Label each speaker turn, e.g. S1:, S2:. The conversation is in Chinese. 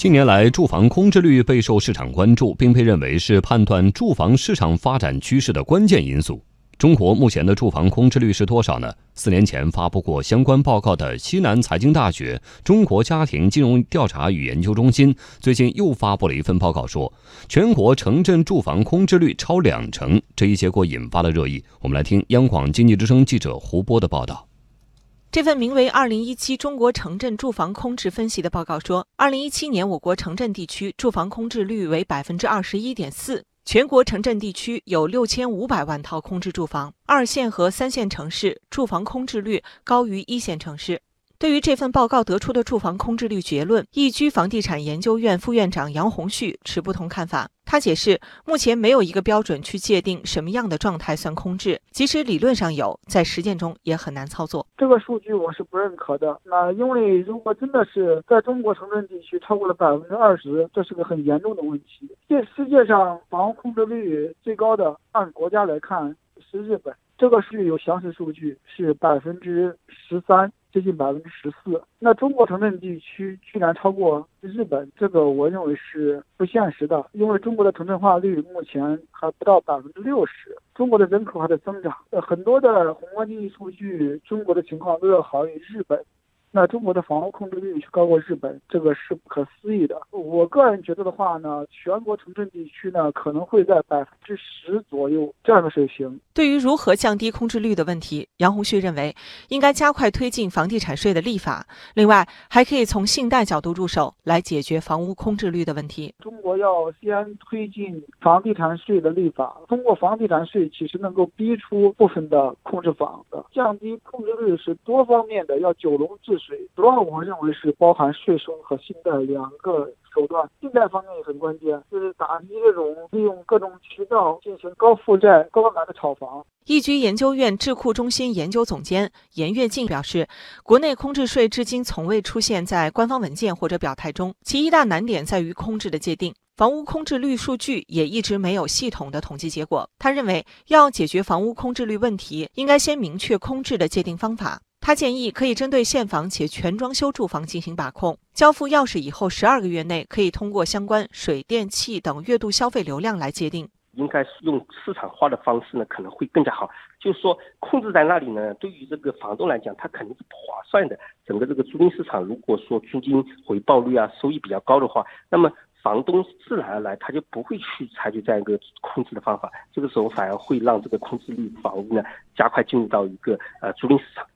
S1: 近年来，住房空置率备受市场关注，并被认为是判断住房市场发展趋势的关键因素。中国目前的住房空置率是多少呢？四年前发布过相关报告的西南财经大学中国家庭金融调查与研究中心最近又发布了一份报告，说全国城镇住房空置率超两成。这一结果引发了热议。我们来听央广经济之声记者胡波的报道。
S2: 这份名为《二零一七中国城镇住房空置分析》的报告说，二零一七年我国城镇地区住房空置率为百分之二十一点四，全国城镇地区有六千五百万套空置住房，二线和三线城市住房空置率高于一线城市。对于这份报告得出的住房空置率结论，易居房地产研究院副院长杨红旭持不同看法。他解释，目前没有一个标准去界定什么样的状态算空置，即使理论上有，在实践中也很难操作。
S3: 这个数据我是不认可的，那因为如果真的是在中国城镇地区超过了百分之二十，这是个很严重的问题。这世界上房屋空置率最高的，按国家来看是日本，这个是有详实数据，是百分之十三。接近百分之十四，那中国城镇地区居然超过日本，这个我认为是不现实的，因为中国的城镇化率目前还不到百分之六十，中国的人口还在增长，呃，很多的宏观经济数据，中国的情况都要好于日本。那中国的房屋控制率却高过日本，这个是不可思议的。我个人觉得的话呢，全国城镇地区呢可能会在百分之十左右这样的水平。
S2: 对于如何降低控制率的问题，杨红旭认为应该加快推进房地产税的立法，另外还可以从信贷角度入手来解决房屋控制率的问题。
S3: 中国要先推进房地产税的立法，通过房地产税其实能够逼出部分的控制房的，降低控制率是多方面的，要九龙治。主要我们认为是包含税收和信贷两个手段，信贷方面也很关键，就是打击这种利用各种渠道进行高负债、高贷的炒房。
S2: 易居研究院智库中心研究总监严跃进表示，国内空置税至今从未出现在官方文件或者表态中，其一大难点在于空置的界定，房屋空置率数据也一直没有系统的统计结果。他认为，要解决房屋空置率问题，应该先明确空置的界定方法。他建议可以针对现房且全装修住房进行把控，交付钥匙以后十二个月内，可以通过相关水电气等月度消费流量来界定。
S4: 应该是用市场化的方式呢，可能会更加好。就是说控制在那里呢，对于这个房东来讲，他肯定是不划算的。整个这个租赁市场，如果说租金回报率啊收益比较高的话，那么房东自然而然他就不会去采取这样一个控制的方法。这个时候反而会让这个控制率房屋呢加快进入到一个呃租赁市场。